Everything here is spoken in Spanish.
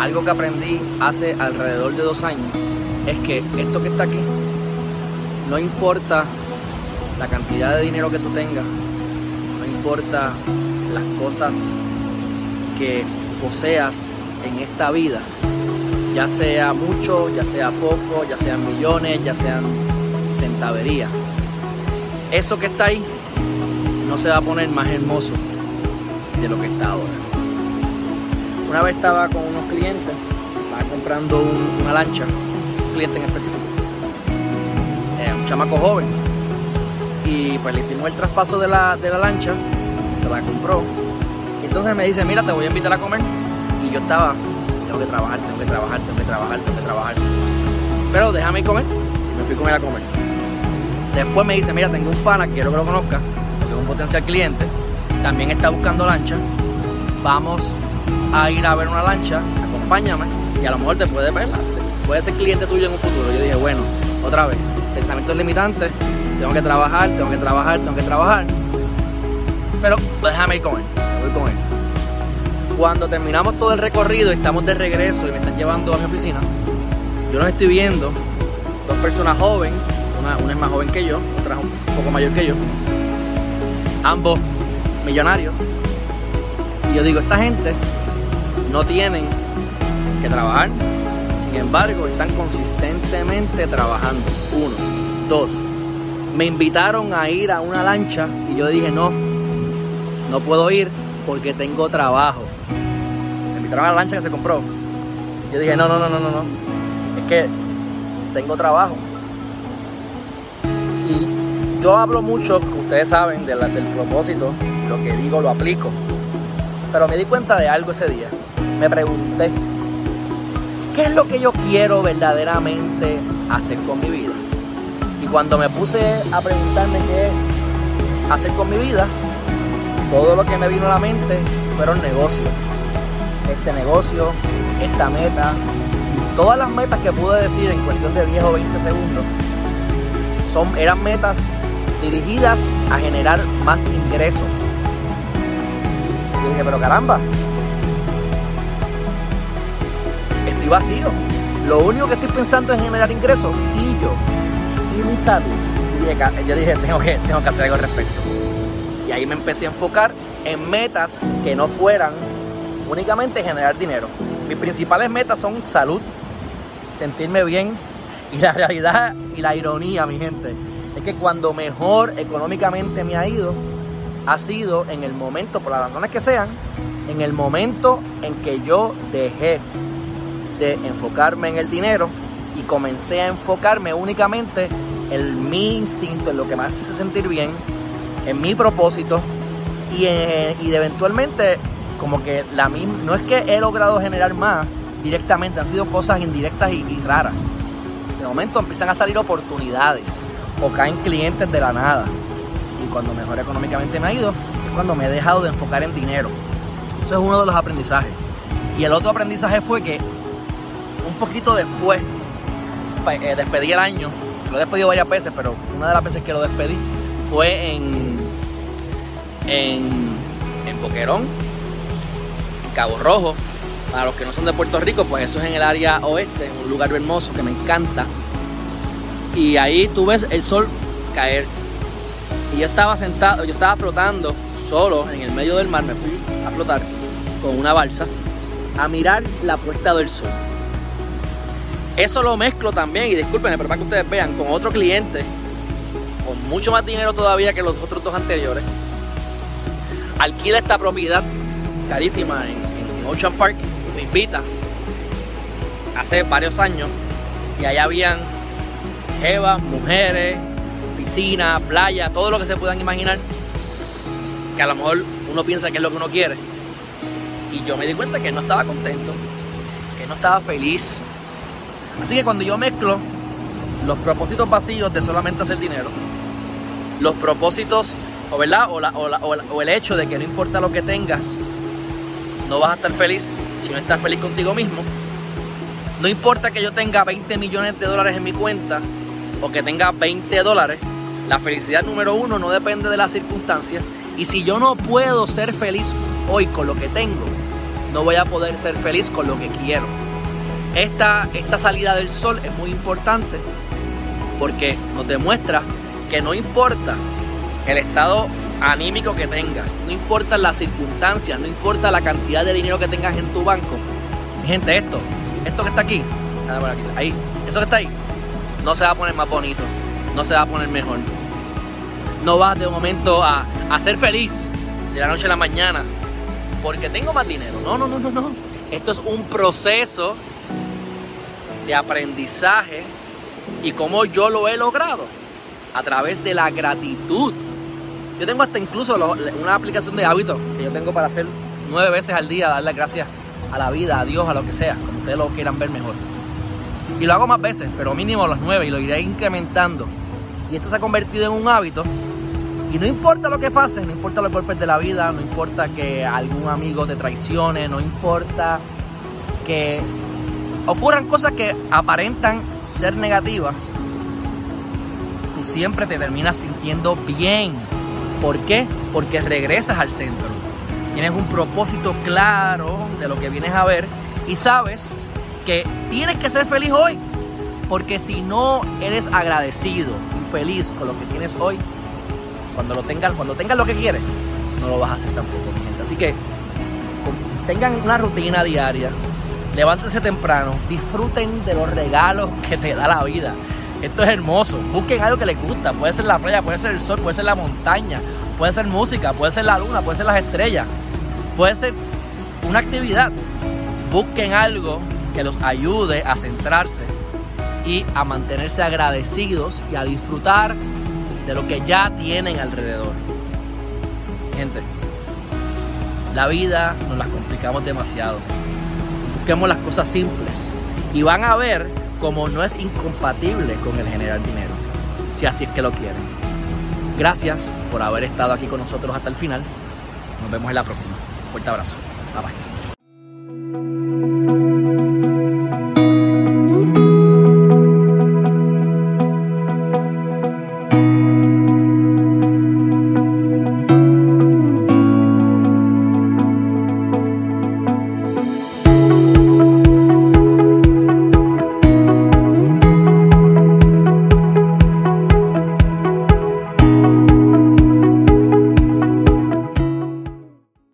algo que aprendí hace alrededor de dos años es que esto que está aquí, no importa la cantidad de dinero que tú tengas, no importa las cosas que poseas en esta vida, ya sea mucho, ya sea poco, ya sean millones, ya sean centaverías. Eso que está ahí no se va a poner más hermoso de lo que está ahora. Una vez estaba con unos clientes, estaba comprando una lancha, un cliente en específico, eh, un chamaco joven, y pues le hicimos el traspaso de la, de la lancha, se la compró. Entonces me dice, mira, te voy a invitar a comer. Y yo estaba, tengo que trabajar, tengo que trabajar, tengo que trabajar, tengo que trabajar. Pero déjame comer. Y me fui a comer a comer. Después me dice, mira, tengo un pana, quiero que lo conozca, porque es un potencial cliente. También está buscando lancha. Vamos a ir a ver una lancha, acompáñame. Y a lo mejor te puede verla. Puede ser cliente tuyo en un futuro. Yo dije, bueno, otra vez, pensamientos limitantes, tengo que trabajar, tengo que trabajar, tengo que trabajar. Pero déjame ir con él, voy con él. Cuando terminamos todo el recorrido y estamos de regreso y me están llevando a mi oficina, yo los estoy viendo, dos personas jóvenes, una, una es más joven que yo, otra es un poco mayor que yo, ambos millonarios. Y yo digo, esta gente no tienen que trabajar, sin embargo, están consistentemente trabajando. Uno, dos, me invitaron a ir a una lancha y yo dije, no, no puedo ir porque tengo trabajo. Me invitaron a la lancha que se compró. Yo dije, no, no, no, no, no, no. Es que tengo trabajo. Y yo hablo mucho, ustedes saben, de del propósito, lo que digo lo aplico. Pero me di cuenta de algo ese día. Me pregunté, ¿qué es lo que yo quiero verdaderamente hacer con mi vida? Y cuando me puse a preguntarme qué hacer con mi vida, todo lo que me vino a la mente fueron negocios. Este negocio, esta meta, todas las metas que pude decir en cuestión de 10 o 20 segundos, son, eran metas dirigidas a generar más ingresos. Y dije, pero caramba, estoy vacío. Lo único que estoy pensando es generar ingresos y yo, y mi salud. Y dije, yo dije, tengo que, tengo que hacer algo al respecto. Y ahí me empecé a enfocar en metas que no fueran únicamente generar dinero. Mis principales metas son salud, sentirme bien y la realidad y la ironía, mi gente, es que cuando mejor económicamente me ha ido, ha sido en el momento, por las razones que sean, en el momento en que yo dejé de enfocarme en el dinero y comencé a enfocarme únicamente en mi instinto, en lo que me hace sentir bien, en mi propósito y, y eventualmente como que la misma, no es que he logrado generar más directamente, han sido cosas indirectas y, y raras. De momento empiezan a salir oportunidades o caen clientes de la nada. Y cuando mejor económicamente me ha ido, es cuando me he dejado de enfocar en dinero. Eso es uno de los aprendizajes. Y el otro aprendizaje fue que poquito después, eh, despedí el año, lo he despedido varias veces, pero una de las veces que lo despedí fue en, en, en Boquerón, en Cabo Rojo. Para los que no son de Puerto Rico, pues eso es en el área oeste, un lugar hermoso que me encanta. Y ahí tú ves el sol caer. Y yo estaba sentado, yo estaba flotando solo en el medio del mar, me fui a flotar con una balsa a mirar la puesta del sol. Eso lo mezclo también, y discúlpenme, pero para que ustedes vean, con otro cliente, con mucho más dinero todavía que los otros dos anteriores. Alquila esta propiedad carísima en, Ocean Park, me invita hace varios años, y allá habían jevas, mujeres, piscina, playa, todo lo que se puedan imaginar, que a lo mejor uno piensa que es lo que uno quiere. Y yo me di cuenta que no estaba contento, que no estaba feliz. Así que cuando yo mezclo los propósitos vacíos de solamente hacer dinero, los propósitos, o, ¿verdad? O, la, o, la, o, el hecho de que no importa lo que tengas, no vas a estar feliz si no estás feliz contigo mismo. No importa que yo tenga 20 millones de dólares en mi cuenta o que tenga 20 dólares, la felicidad número uno no depende de las circunstancias. Y si yo no puedo ser feliz hoy con lo que tengo, no voy a poder ser feliz con lo que quiero. Esta, esta salida del sol es muy importante porque nos demuestra que no importa el estado anímico que tengas, no importa las circunstancias, no importa la cantidad de dinero que tengas en tu banco. Gente, esto, esto que está aquí, ahí, eso que está ahí, no se va a poner más bonito, no se va a poner mejor. No vas de momento a, a ser feliz de la noche a la mañana porque tengo más dinero. No, no, no, no, no. Esto es un proceso aprendizaje y cómo yo lo he logrado a través de la gratitud. Yo tengo hasta incluso una aplicación de hábitos que yo tengo para hacer nueve veces al día, darle gracias a la vida, a Dios, a lo que sea, como ustedes lo quieran ver mejor. Y lo hago más veces, pero mínimo los nueve y lo iré incrementando. Y esto se ha convertido en un hábito. Y no importa lo que pase, no importa los golpes de la vida, no importa que algún amigo te traicione, no importa que ocurran cosas que aparentan ser negativas, tú siempre te terminas sintiendo bien. ¿Por qué? Porque regresas al centro. Tienes un propósito claro de lo que vienes a ver y sabes que tienes que ser feliz hoy. Porque si no eres agradecido y feliz con lo que tienes hoy, cuando lo tengas, cuando tengas lo que quieres, no lo vas a hacer tampoco, gente. Así que tengan una rutina diaria, levántense temprano, disfruten de los regalos que te da la vida. Esto es hermoso. Busquen algo que les gusta. Puede ser la playa, puede ser el sol, puede ser la montaña, puede ser música, puede ser la luna, puede ser las estrellas, puede ser una actividad. Busquen algo que los ayude a centrarse y a mantenerse agradecidos y a disfrutar de lo que ya tienen alrededor. Gente, la vida nos la complicamos demasiado busquemos las cosas simples y van a ver cómo no es incompatible con el generar dinero, si así es que lo quieren. Gracias por haber estado aquí con nosotros hasta el final. Nos vemos en la próxima. Fuerte abrazo. Bye bye.